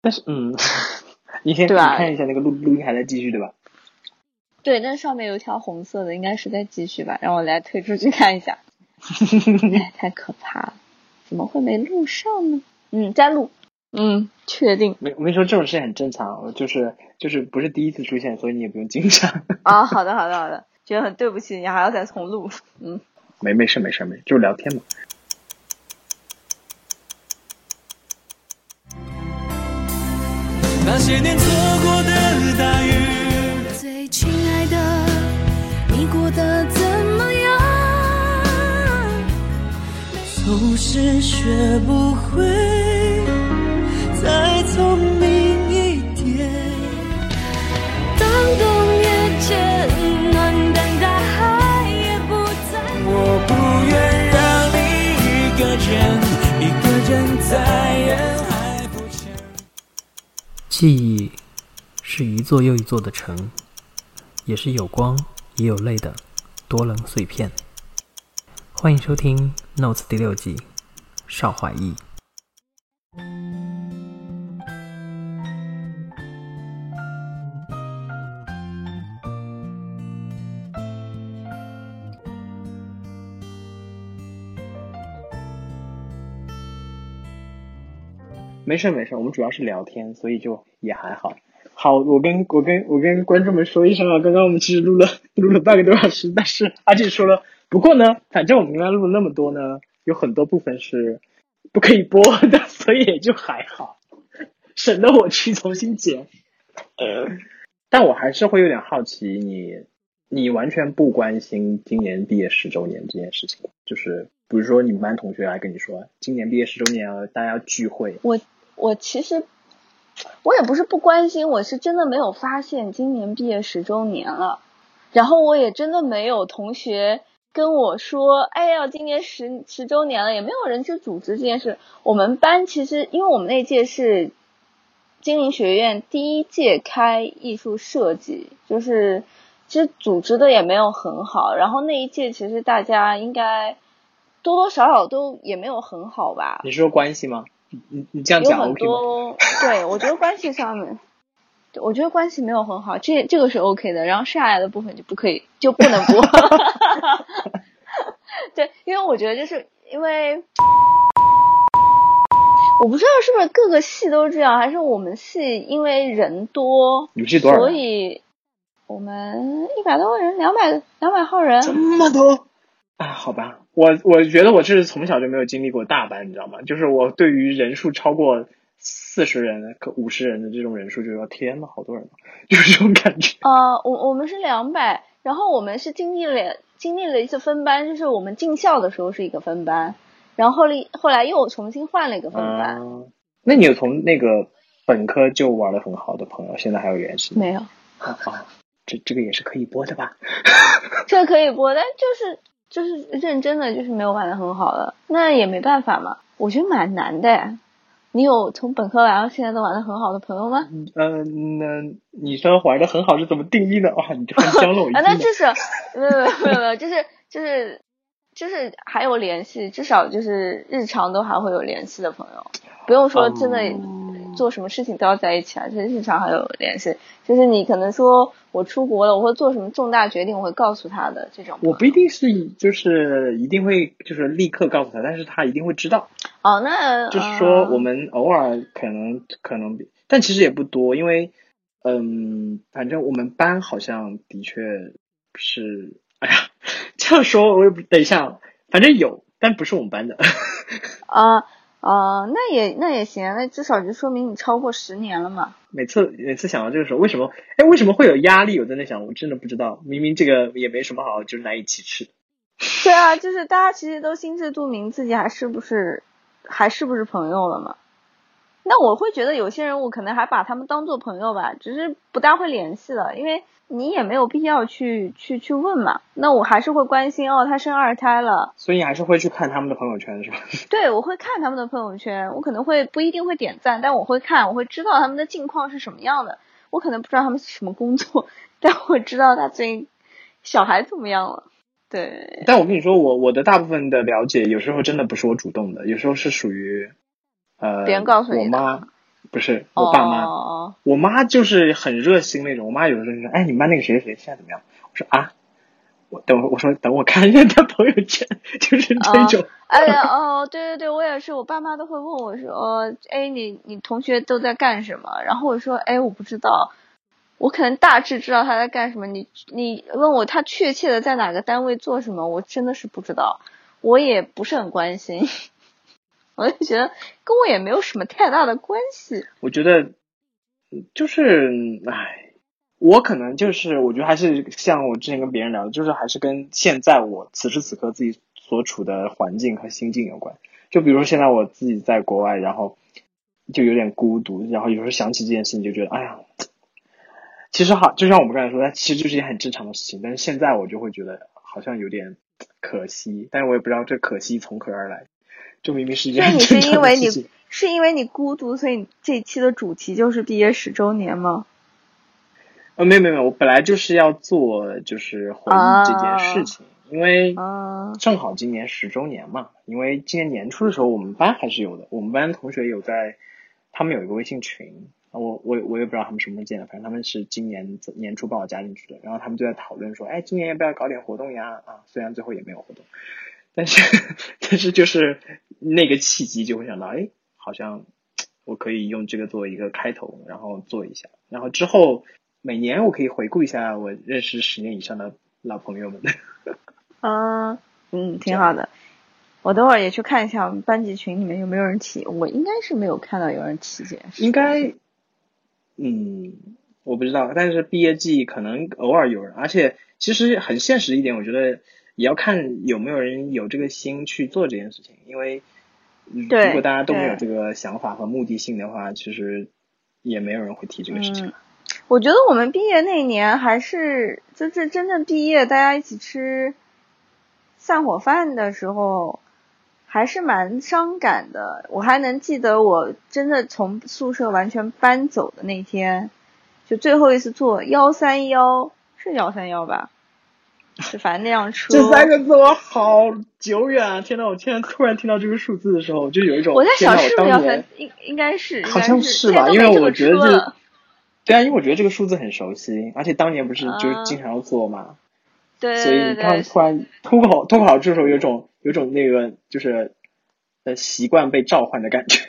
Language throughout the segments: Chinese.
但是嗯，你先你对吧看一下那个录录音还在继续对吧？对，那上面有一条红色的，应该是在继续吧？让我来退出去看一下。哎，太可怕了，怎么会没录上呢？嗯，在录。嗯，确定。没我跟你说这种事很正常，就是就是不是第一次出现，所以你也不用紧张。啊，好的，好的，好的。觉得很对不起你，还要再重录。嗯，没没事没事没事，就是聊天嘛。那些年错过的大雨，最亲爱的，你过得怎么样？总是学不会再聪记忆是一座又一座的城，也是有光也有泪的多棱碎片。欢迎收听《Notes》第六季，邵怀义。没事没事，我们主要是聊天，所以就也还好。好，我跟我跟我跟观众们说一声啊，刚刚我们其实录了录了半个多小时，但是阿静说了，不过呢，反正我们刚刚录了那么多呢，有很多部分是不可以播的，所以也就还好，省得我去重新剪。呃，但我还是会有点好奇你，你完全不关心今年毕业十周年这件事情，就是比如说你们班同学来跟你说，今年毕业十周年，大家要聚会，我我其实我也不是不关心，我是真的没有发现今年毕业十周年了，然后我也真的没有同学跟我说，哎呀，今年十十周年了，也没有人去组织这件事。我们班其实因为我们那届是经营学院第一届开艺术设计，就是其实组织的也没有很好，然后那一届其实大家应该多多少少都也没有很好吧。你说关系吗？你你你这样讲 OK 吗？多，对我觉得关系上面，我觉得关系没有很好，这这个是 OK 的，然后剩下来的部分就不可以，就不能播。对，因为我觉得就是因为。我不知道是不是各个系都这样，还是我们系因为人多，你们系多少？所以我们一百多个人，两百两百号人。这么多啊？好吧，我我觉得我这是从小就没有经历过大班，你知道吗？就是我对于人数超过四十人、可五十人的这种人数，就说天呐，好多人啊，就是这种感觉。呃，我我们是两百，然后我们是经历了经历了一次分班，就是我们进校的时候是一个分班，然后后来后来又重新换了一个分班，嗯，那你有从那个本科就玩的很好的朋友，现在还有联系吗？没有，啊啊，这这个也是可以播的吧？这个可以播，但就是就是认真的就是没有玩的很好的，那也没办法嘛，我觉得蛮难的。你有从本科玩到现在都玩的很好的朋友吗？嗯、那你说玩的很好是怎么定义呢？哇，你突然教了我一 啊，那就是没有没有没有没有，就是就是就是还有联系，至少就是日常都还会有联系的朋友，不用说真的嗯做什么事情都要在一起啊，就是日常还有联系。就是你可能说我出国了，我会做什么重大决定，我会告诉他的这种。我不一定是就是一定会就是立刻告诉他，但是他一定会知道。哦，那就是说，我们们偶尔可能可能，但其实也不多，因为嗯，反正我们班好像的确是，哎呀，这样说我也不等一下，反正有，但不是我们班的。啊啊，那也那也行，那至少就说明你超过十年了嘛。每次每次想到这个时候，为什么？哎，为什么会有压力？我在那想，我真的不知道。明明这个也没什么好，就是难以启齿。对啊，就是大家其实都心知肚明，自己还是不是还是不是朋友了嘛？那我会觉得有些人，我可能还把他们当做朋友吧，只是不大会联系了，因为你也没有必要去去去问嘛。那我还是会关心哦，他生二胎了，所以你还是会去看他们的朋友圈，是吧？对我会看他们的朋友圈，我可能会不一定会点赞，但我会看，我会知道他们的近况是什么样的。我可能不知道他们是什么工作，但我知道他最近小孩怎么样了。对，但我跟你说，我我的大部分的了解，有时候真的不是我主动的，有时候是属于呃别人告诉你的我妈不是我爸妈，哦我妈就是很热心那种。我妈有的时候就说：“哎，你们班那个谁谁谁现在怎么样？”我说：“啊，我等我我说等我看一下他朋友圈，就是这种。哎呀，哦，对对对，我也是，我爸妈都会问我说，呃，哎，你你同学都在干什么？然后我说，哎，我不知道，我可能大致知道他在干什么。你你问我他确切的在哪个单位做什么，我真的是不知道，我也不是很关心。我就觉得跟我也没有什么太大的关系。我觉得就是，唉，我可能就是，我觉得还是像我之前跟别人聊的，就是还是跟现在我此时此刻自己所处的环境和心境有关。就比如说现在我自己在国外，然后就有点孤独，然后有时候想起这件事情，就觉得，哎呀，其实好，就像我们刚才说，它其实就是一件很正常的事情，但是现在我就会觉得好像有点可惜，但是我也不知道这可惜从何而来。就明明是一件所以你是很正常因为你的事情。是因为你孤独，所以你这一期的主题就是毕业十周年吗？呃，没有没有没有，我本来就是要做就是回忆这件事情，因为啊正好今年十周年嘛。因为今年年初的时候，我们班还是有的，我们班同学有在，他们有一个微信群，我我我也不知道他们什么时候建的，反正他们是今年年初把我加进去的，然后他们就在讨论说，哎，今年要不要搞点活动呀？啊，虽然最后也没有活动，但是但是就是那个契机就会想到，哎，好像我可以用这个作为一个开头，然后做一下，然后之后每年我可以回顾一下我认识十年以上的老朋友们。嗯 嗯，挺好的。我等会儿也去看一下我们班级群里面有没有人提，我应该是没有看到有人提这件事。应该，嗯，我不知道，但是毕业季可能偶尔有人，而且其实很现实一点，我觉得也要看有没有人有这个心去做这件事情，因为嗯如果大家都没有这个想法和目的性的话，其实也没有人会提这个事情。嗯，我觉得我们毕业那年还是就是真正毕业，大家一起吃散伙饭的时候，还是蛮伤感的。我还能记得我真的从宿舍完全搬走的那天，就最后一次坐幺三幺，是幺三幺吧？是反正那辆车。这三个字我好久远啊！天呐，我现在突然听到这个数字的时候，我就有一种我在想是不是要应应该是，好像是是吧？因为我觉得这。对啊，因为我觉得这个数字很熟悉，而且当年不是就是啊经常要做嘛，对所以对对对，你刚突然脱口脱口而出的时候，有种有种那个就是呃习惯被召唤的感觉。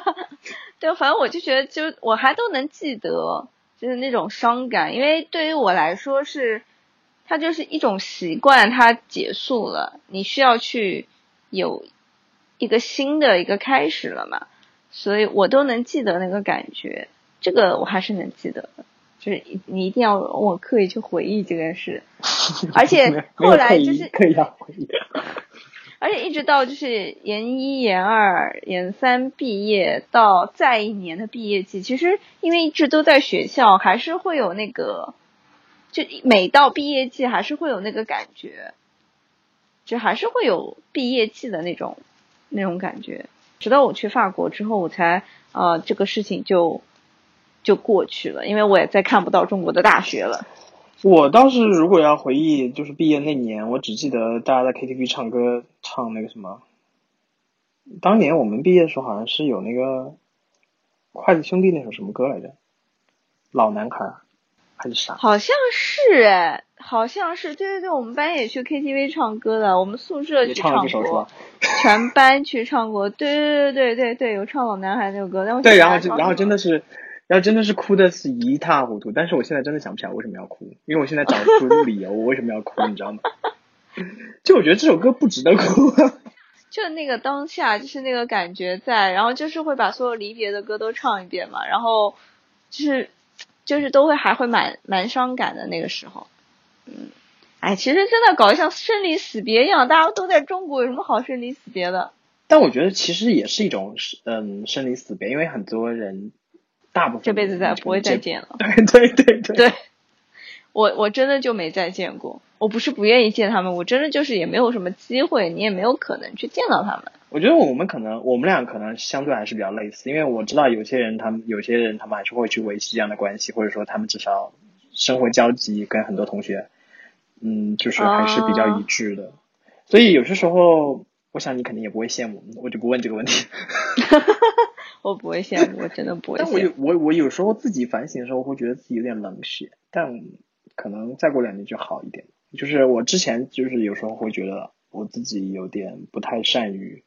对，反正我就觉得，就我还都能记得，就是那种伤感，因为对于我来说是，它就是一种习惯，它结束了，你需要去有一个新的一个开始了嘛，所以我都能记得那个感觉，这个我还是能记得的。就是你一定要我刻意去回忆这件事，而且后来就是刻意要回忆。而且一直到就是研一、研二、研三毕业到再一年的毕业季，其实因为一直都在学校，还是会有那个，就每到毕业季还是会有那个感觉，就还是会有毕业季的那种那种感觉。直到我去法国之后，我才呃这个事情就就过去了，因为我也再看不到中国的大学了。我倒是如果要回忆，就是毕业那年，我只记得大家在 KTV 唱歌，唱那个什么。当年我们毕业的时候，好像是有那个筷子兄弟那首什么歌来着？老男孩还是啥？好像是哎，好像是，对对对，我们班也去 KTV 唱歌的，我们宿舍去也唱了这首是过吧，？全班去唱过，对对对对对对，有唱老男孩那首歌，但我对，然后就然后真的是，然后真的是哭的是一塌糊涂。但是我现在真的想不起来为什么要哭，因为我现在找不出理由我为什么要哭，你知道吗？就我觉得这首歌不值得哭。就那个当下就是那个感觉在，然后就是会把所有离别的歌都唱一遍嘛，然后就是就是都会还会蛮蛮伤感的那个时候，嗯，哎，其实真的搞得像生离死别一样，大家都在中国，有什么好生离死别的？但我觉得其实也是一种嗯生离死别，因为很多人大部分这辈子再不会再见了。对对对对对，我我真的就没再见过。我不是不愿意见他们，我真的就是也没有什么机会，你也没有可能去见到他们。我觉得我们可能我们俩可能相对还是比较类似，因为我知道有些人他们有些人他们还是会去维系这样的关系，或者说他们至少生活交集跟很多同学，嗯，就是还是比较一致的。所以有些时候，我想你肯定也不会羡慕，我就不问这个问题。我不会羡慕，我真的不会 但我有。我我有时候自己反省的时候，会觉得自己有点冷血，但可能再过两年就好一点。就是我之前就是有时候会觉得我自己有点不太善于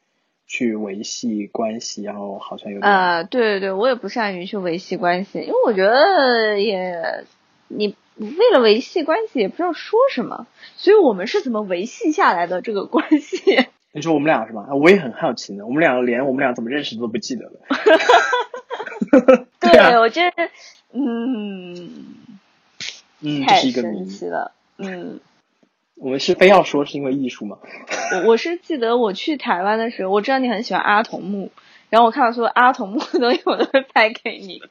去维系关系，然后好像有点、啊、对对对，我也不善于去维系关系，因为我觉得也你为了维系关系也不知道说什么，所以我们是怎么维系下来的这个关系？你说我们俩是吧？啊我也很好奇呢。我们俩连我们俩怎么认识的都不记得了。对啊我觉得，嗯，太是一个。神奇了，嗯。我们是非要说是因为艺术吗？我我是记得我去台湾的时候，我知道你很喜欢阿童木，然后我看到说阿童木的东西，我都会拍给你。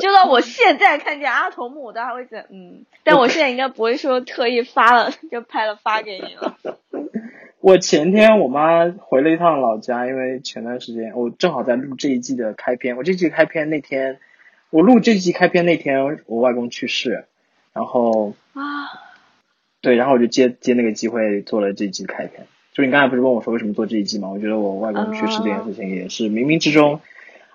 就到我现在看见阿童木，我都还会觉得嗯，但我现在应该不会说特意发了就拍了发给你了。我前天我妈回了一趟老家，因为前段时间我正好在录这一季的开篇。我这季开篇那天，我录这季开篇那天，我外公去世，然后啊，对，然后我就接接那个机会做了这一季开篇。就你刚才不是问我说为什么做这一季吗？我觉得我外公去世这件事情也是冥冥之中，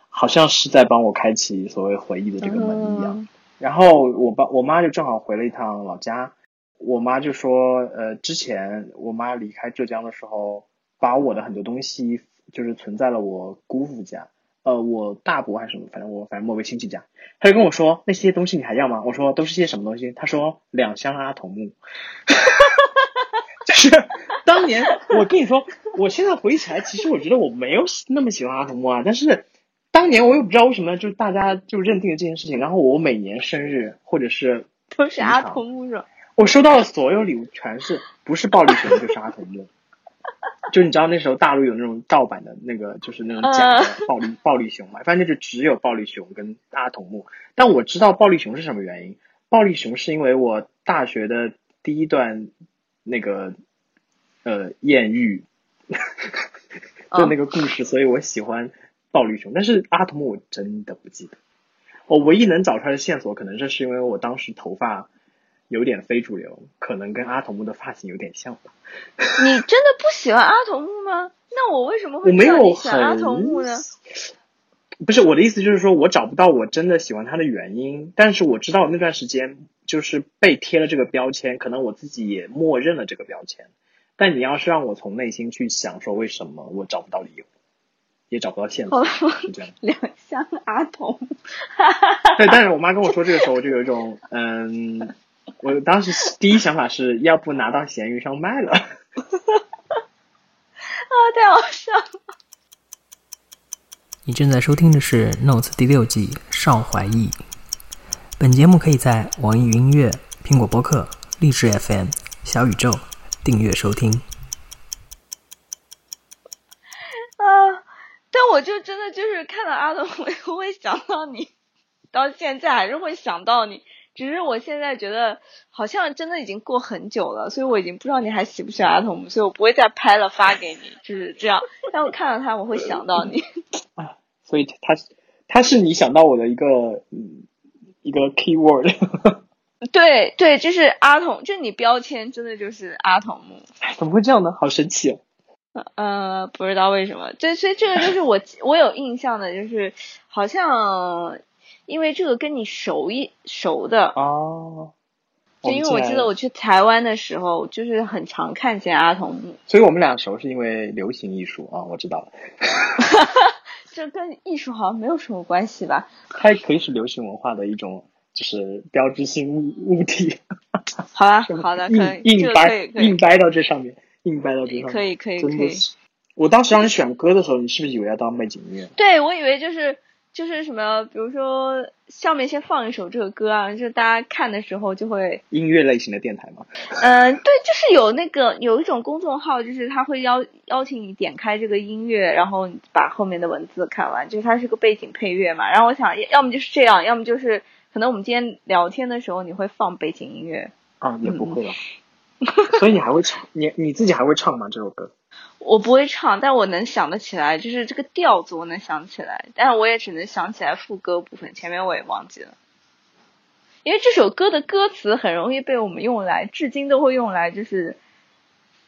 好像是在帮我开启所谓回忆的这个门一样。嗯然后我爸我妈就正好回了一趟老家，我妈就说，呃，之前我妈离开浙江的时候，把我的很多东西就是存在了我姑父家，呃，我大伯还是什么，反正我反正某个亲戚家，他就跟我说那些东西你还要吗？我说都是些什么东西？他说两箱阿童木，就是当年我跟你说，我现在回忆起来，其实我觉得我没有那么喜欢阿童木啊，但是。当年我也不知道为什么，就是大家就认定了这件事情，然后我每年生日或者是都是阿童木是吧？我收到的所有礼物全是不是暴力熊就是阿童木，就你知道那时候大陆有那种盗版的那个就是那种假的暴力、暴力熊嘛，反正就只有暴力熊跟阿童木。但我知道暴力熊是什么原因，暴力熊是因为我大学的第一段那个呃艳遇 的那个故事，所以我喜欢暴力熊。但是阿童木我真的不记得，我唯一能找出来的线索可能是是因为我当时头发。有点非主流，可能跟阿童木的发型有点像吧。你真的不喜欢阿童木吗？那我为什么会我没有阿童木呢？不是我的意思，就是说我找不到我真的喜欢他的原因，但是我知道那段时间就是被贴了这个标签，可能我自己也默认了这个标签。但你要是让我从内心去想说为什么，我找不到理由，也找不到线索，是这样。两相阿童木，对，但是我妈跟我说这个时候，我就有一种嗯，我当时第一想法是要不拿到闲鱼上卖了。啊，太好笑了。你正在收听的是《Notes》第六季《邵怀义》。本节目可以在网易云音乐、苹果播客、荔枝 FM、小宇宙订阅收听。啊！但我就真的就是看到阿童木，我会想到你，到现在还是会想到你。只是我现在觉得好像真的已经过很久了，所以我已经不知道你还喜不喜欢阿童木，所以我不会再拍了发给你，就是这样。但我看到他，我会想到你。啊所以他他是你想到我的一个嗯一个 keyword。对对，就是阿童，就是你标签真的就是阿童木。怎么会这样呢？好神奇哦！呃，不知道为什么，这所以这个就是我我有印象的，就是好像因为这个跟你熟一熟的，哦，就因为我记得我去台湾的时候，就是很常看见阿童木，所以我们俩熟是因为流行艺术啊，我知道了，这跟艺术好像没有什么关系吧？它也可以是流行文化的一种，就是标志性物物体。好吧，好的，可硬硬掰硬，掰到这上面，硬掰到这上面，可以，可以，可以。我当时让你选歌的时候，你是不是以为要当背景音乐？对，我以为就是就是什么，比如说下面先放一首这个歌啊，就是大家看的时候就会音乐类型的电台嘛？嗯，对，就是有那个有一种公众号，就是他会邀邀请你点开这个音乐，然后把后面的文字看完，就是它是个背景配乐嘛。然后我想，要么就是这样，要么就是可能我们今天聊天的时候你会放背景音乐。啊，也不会了。所以你还会唱？你你自己还会唱吗？这首歌？我不会唱，但我能想得起来，就是这个调子我能想起来，但是我也只能想起来副歌部分，前面我也忘记了。因为这首歌的歌词很容易被我们用来，至今都会用来，就是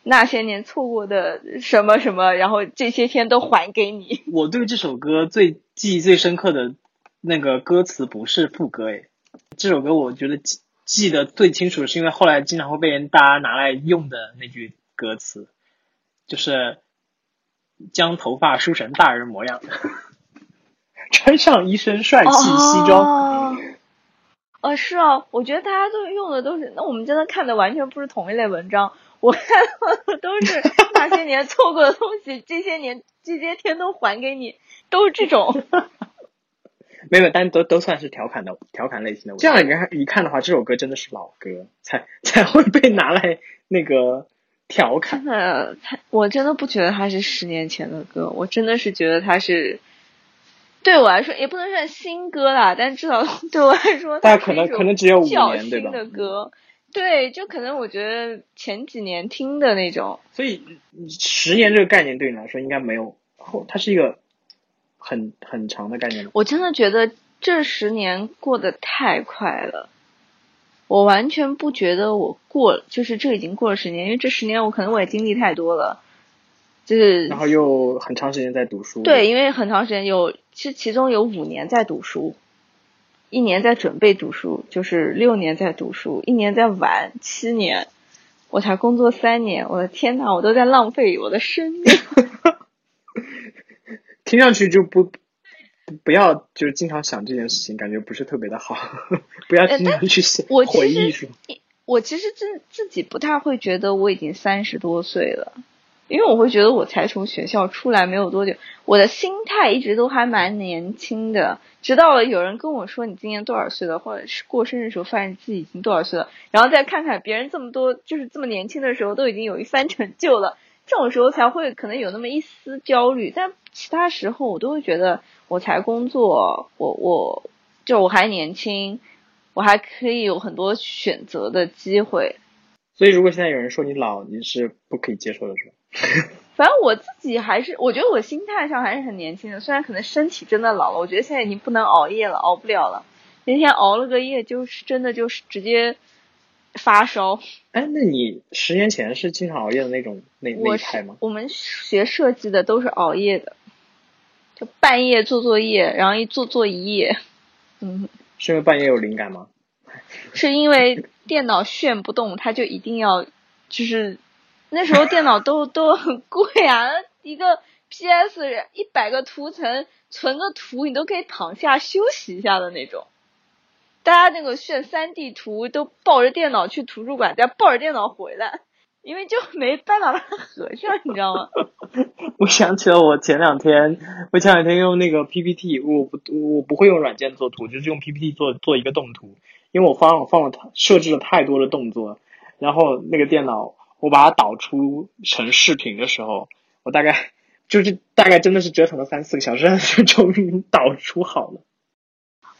那些年错过的什么什么，然后这些天都还给你。我对这首歌最记忆最深刻的那个歌词不是副歌诶，这首歌我觉得记记得最清楚，是因为后来经常会被人大家拿来用的那句歌词，就是将头发梳成大人模样，穿上一身帅气西装。哦，是哦，我觉得大家都用的都是，那我们真的看的完全不是同一类文章。我看的都是那些年错过的东西，这些年这些天都还给你，都是这种。没有，但都都算是调侃的调侃类型的。这样一看一看的话，这首歌真的是老歌，才才会被拿来那个调侃真。的，他我真的不觉得它是十年前的歌，我真的是觉得它是，对我来说也不能算新歌啦，但至少 对我来说，大家可能可能只有五年对吧新的歌，对，就可能我觉得前几年听的那种，所以嗯十年这个概念对你来说应该没有后，它是一个很很长的概念。我真的觉得这十年过得太快了。我完全不觉得我过，就是这已经过了十年，因为这十年我可能我也经历太多了，就是然后又很长时间在读书。对，，因为很长时间有，其实其中有五年在读书，一年在准备读书，就是六年在读书，一年在玩，七年，我才工作三年，我的天呐，我都在浪费我的生命。听上去就不不不要就是经常想这件事情，感觉不是特别的好，不要呃经常去想回忆说。我其实自自己不太会觉得我已经三十多岁了，因为我会觉得我才从学校出来没有多久，我的心态一直都还蛮年轻的。直到有人跟我说你今年多少岁了，或者是过生日的时候发现自己已经多少岁了，然后再看看别人这么多，就是这么年轻的时候都已经有一番成就了，这种时候才会可能有那么一丝焦虑。但其他时候我都会觉得我才工作，我我就我还年轻，我还可以有很多选择的机会。所以如果现在有人说你老，你是不可以接受的，是吧？反正我自己还是，我觉得我心态上还是很年轻的，虽然可能身体真的老了，我觉得现在已经不能熬夜了，熬不了了。那天熬了个夜，就是真的就是直接发烧。哎，那你十年前是经常熬夜的那种那那派吗？我们学设计的都是熬夜的，就半夜做作业，然后一做做一夜。嗯，是因为半夜有灵感吗？是因为电脑炫不动，它就一定要，就是那时候电脑都 都很贵啊，一个 PS 一百个图层存个图，你都可以躺下休息一下的那种。大家那个炫三 D 图都抱着电脑去图书馆，再抱着电脑回来，因为就没办法把它合上，你知道吗？我想起了我前两天，我前两天用那个 PPT，我不我不会用软件做图，就是用 PPT 做做一个动图，因为我放我放了太设置了太多的动作，然后那个电脑我把它导出成视频的时候，我大概就是大概真的是折腾了三四个小时，终于导出好了。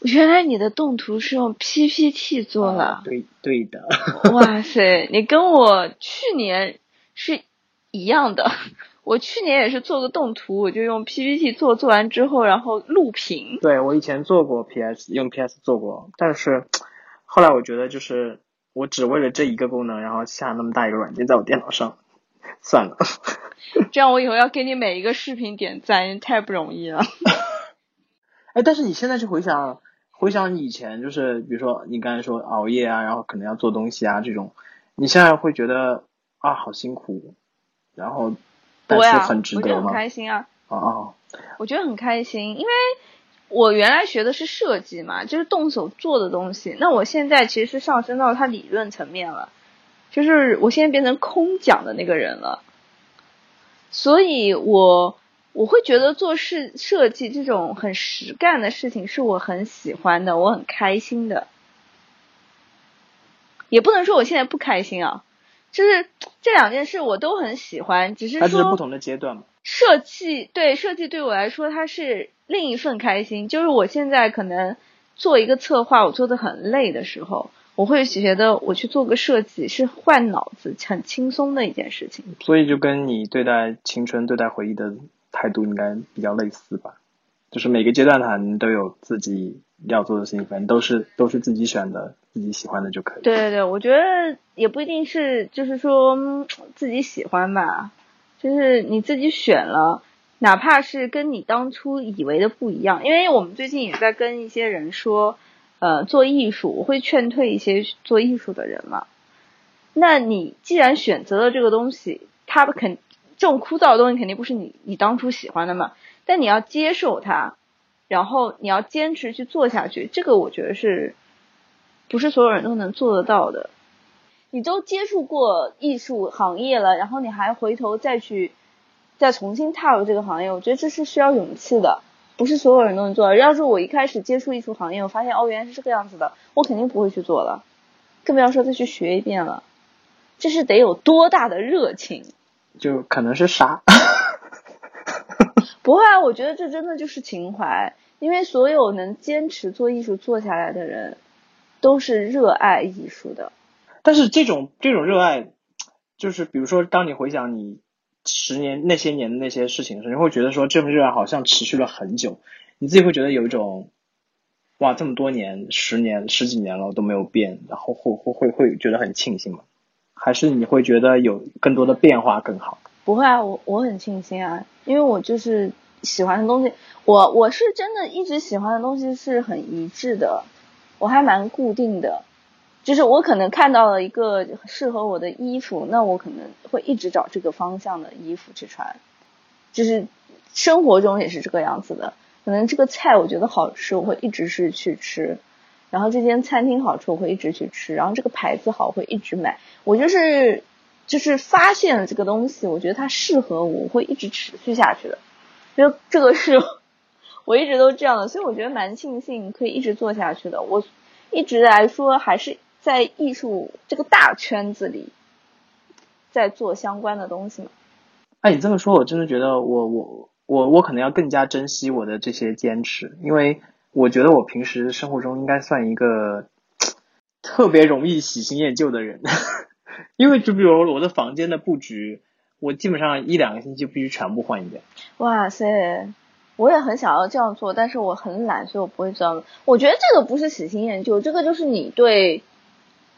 原来你的动图是用 PPT 做的。啊对对的，哇塞，你跟我去年是一样的。我去年也是做个动图，我就用 PPT 做，做完之后然后录屏。对我以前做过 PS，用 PS 做过，但是 后来我觉得就是我只为了这一个功能，然后下那么大一个软件在我电脑上，算了。这样我以后要给你每一个视频点赞，太不容易了。哎，但是你现在去回想，回想以前，就是比如说你刚才说熬夜啊，然后可能要做东西啊这种，你现在会觉得啊好辛苦，然后但对啊，是很值我觉得很？开心啊。哦哦，我觉得很开心，因为我原来学的是设计嘛，就是动手做的东西。那我现在其实是上升到它理论层面了，就是我现在变成空讲的那个人了。所以我我会觉得做事设计这种很实干的事情是我很喜欢的，我很开心的。也不能说我现在不开心啊，就是这两件事我都很喜欢，只是说它是不同的阶段嘛。设计对设计对我来说，它是另一份开心。就是我现在可能做一个策划，我做的很累的时候，我会觉得我去做个设计是换脑子、很轻松的一件事情。所以就跟你对待青春、对待回忆的态度应该比较类似吧？就是每个阶段它都有自己要做的事情，反正都是都是自己选的，自己喜欢的就可以。对对对，我觉得也不一定是，就是说自己喜欢吧，就是你自己选了，哪怕是跟你当初以为的不一样，因为我们最近也在跟一些人说，呃，做艺术，我会劝退一些做艺术的人嘛。那你既然选择了这个东西，它肯这种枯燥的东西肯定不是你你当初喜欢的嘛，但你要接受它，然后你要坚持去做下去，这个我觉得是不是所有人都能做得到的。你都接触过艺术行业了，然后你还回头再去再重新踏入这个行业，我觉得这是需要勇气的，不是所有人都能做到。要是我一开始接触艺术行业，我发现哦原来是这个样子的，我肯定不会去做了，更不要说再去学一遍了。这是得有多大的热情？就可能是傻。不会啊，我觉得这真的就是情怀，因为所有能坚持做艺术做下来的人，都是热爱艺术的。但是这种这种热爱，就是比如说，当你回想你十年那些年的那些事情的时候，你会觉得说这份热爱好像持续了很久，你自己会觉得有一种，哇，这么多年，十年十几年了都没有变，然后会会会会觉得很庆幸吗？还是你会觉得有更多的变化更好？不会啊，我我很庆幸啊，因为我就是喜欢的东西，我我是真的一直喜欢的东西是很一致的，我还蛮固定的，就是我可能看到了一个适合我的衣服，那我可能会一直找这个方向的衣服去穿，就是生活中也是这个样子的，可能这个菜我觉得好吃，我会一直是去吃。然后这间餐厅好吃，我会一直去吃。然后这个牌子好，我会一直买。我就是就是发现了这个东西，我觉得它适合我，我会一直持续下去的。就这个是我一直都这样的，所以我觉得蛮庆幸可以一直做下去的。我一直来说还是在艺术这个大圈子里在做相关的东西嘛。哎，你这么说，我真的觉得我我我我可能要更加珍惜我的这些坚持，因为。我觉得我平时生活中应该算一个 特别容易喜新厌旧的人，因为就比如我的房间的布局，我基本上一两个星期必须全部换一遍。哇塞，我也很想要这样做，但是我很懒，所以我不会这样。我觉得这个不是喜新厌旧，这个就是你对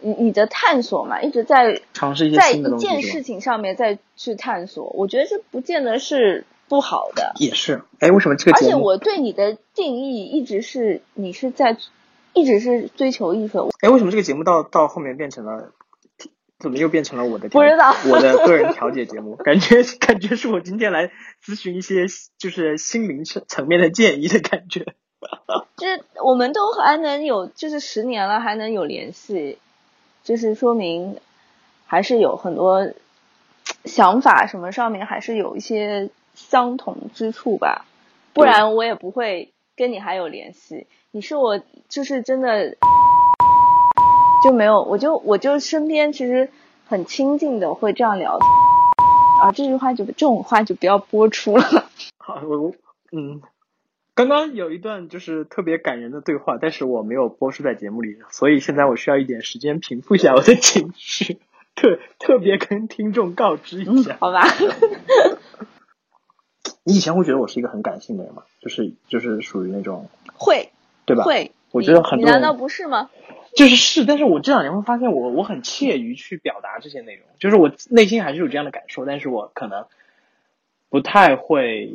你你的探索嘛，一直在尝试一些在新的东西。一件事情上面再去探索。我觉得这不见得是不好的。也是，哎，为什么这个而？且我对你的定义一直是你是在一直是追求艺术的。哎，为什么这个节目到到后面变成了，怎么又变成了我的不知道我的个人调解节目？感觉感觉是我今天来咨询一些就是心灵层层面的建议的感觉。就是我们都还能有，就是十年了还能有联系，就是说明还是有很多想法什么上面还是有一些相同之处吧，不然我也不会跟你还有联系。你是我就是真的就没有，我就我就身边其实很亲近的会这样聊啊，这句话就这种话就不要播出了。好，我我嗯，刚刚有一段就是特别感人的对话，但是我没有播出在节目里，所以现在我需要一点时间平复一下我的情绪，特特别跟听众告知一下。好吧，你以前会觉得我是一个很感性的人吗？就是就是属于那种会对吧？会，我觉得很多人你难道不是吗？就是是，但是我这两年会发现我我很怯于去表达这些内容，就是我内心还是有这样的感受，但是我可能不太会，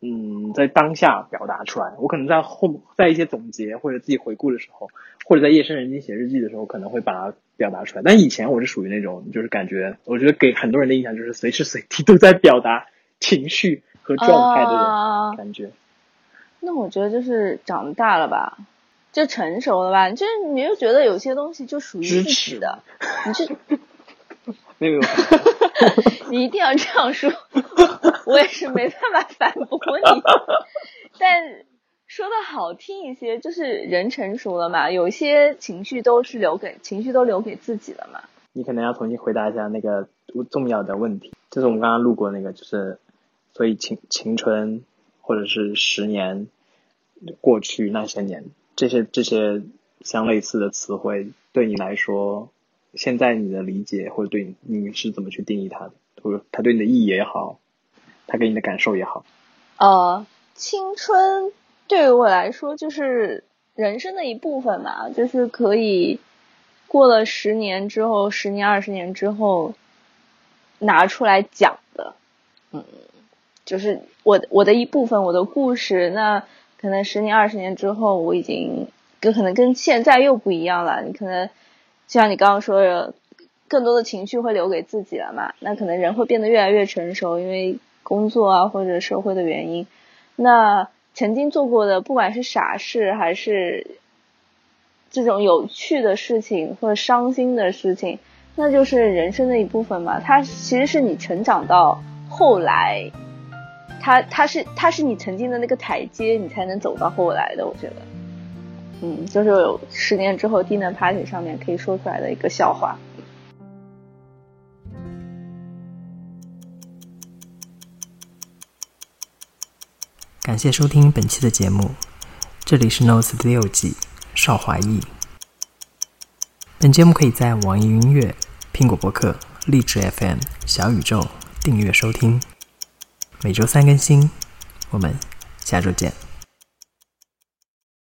嗯，在当下表达出来。我可能在后在一些总结或者自己回顾的时候，或者在夜深人静写日记的时候，可能会把它表达出来。但以前我是属于那种，就是感觉，我觉得给很多人的印象就是随时随地都在表达情绪和状态的人，啊感觉。那我觉得就是长大了吧，就成熟了吧，就是你就觉得有些东西就属于自己支持的，你就 没有，你一定要这样说，我也是没办法反驳你。但说的好听一些，就是人成熟了嘛，有一些情绪都是留给情绪都留给自己了嘛。你可能要重新回答一下那个重要的问题，就是我们刚刚录过那个，就是所以青青春或者是十年过去那些年，这些这些相类似的词汇，对你来说，现在你的理解或者对你你是怎么去定义它的，或者它对你的意义也好，它给你的感受也好，呃，青春对于我来说，就是人生的一部分嘛，就是可以过了十年之后，十年、二十年之后拿出来讲的，嗯，就是我我的一部分，我的故事。那可能十年、二十年之后，我已经跟可能跟现在又不一样了。你可能就像你刚刚说的，更多的情绪会留给自己了嘛？那可能人会变得越来越成熟，因为工作啊或者社会的原因。那曾经做过的，不管是傻事还是这种有趣的事情或者伤心的事情，那就是人生的一部分嘛。它其实是你成长到后来，它它是它是你曾经的那个台阶，你才能走到后来的。我觉得，嗯，就是有十年之后 dinner party 上面可以说出来的一个笑话。感谢收听本期的节目，这里是 Notes 第六季邵华义。本节目可以在网易云音乐、苹果播客、荔枝 FM、小宇宙订阅收听，每周三更新。我们下周见。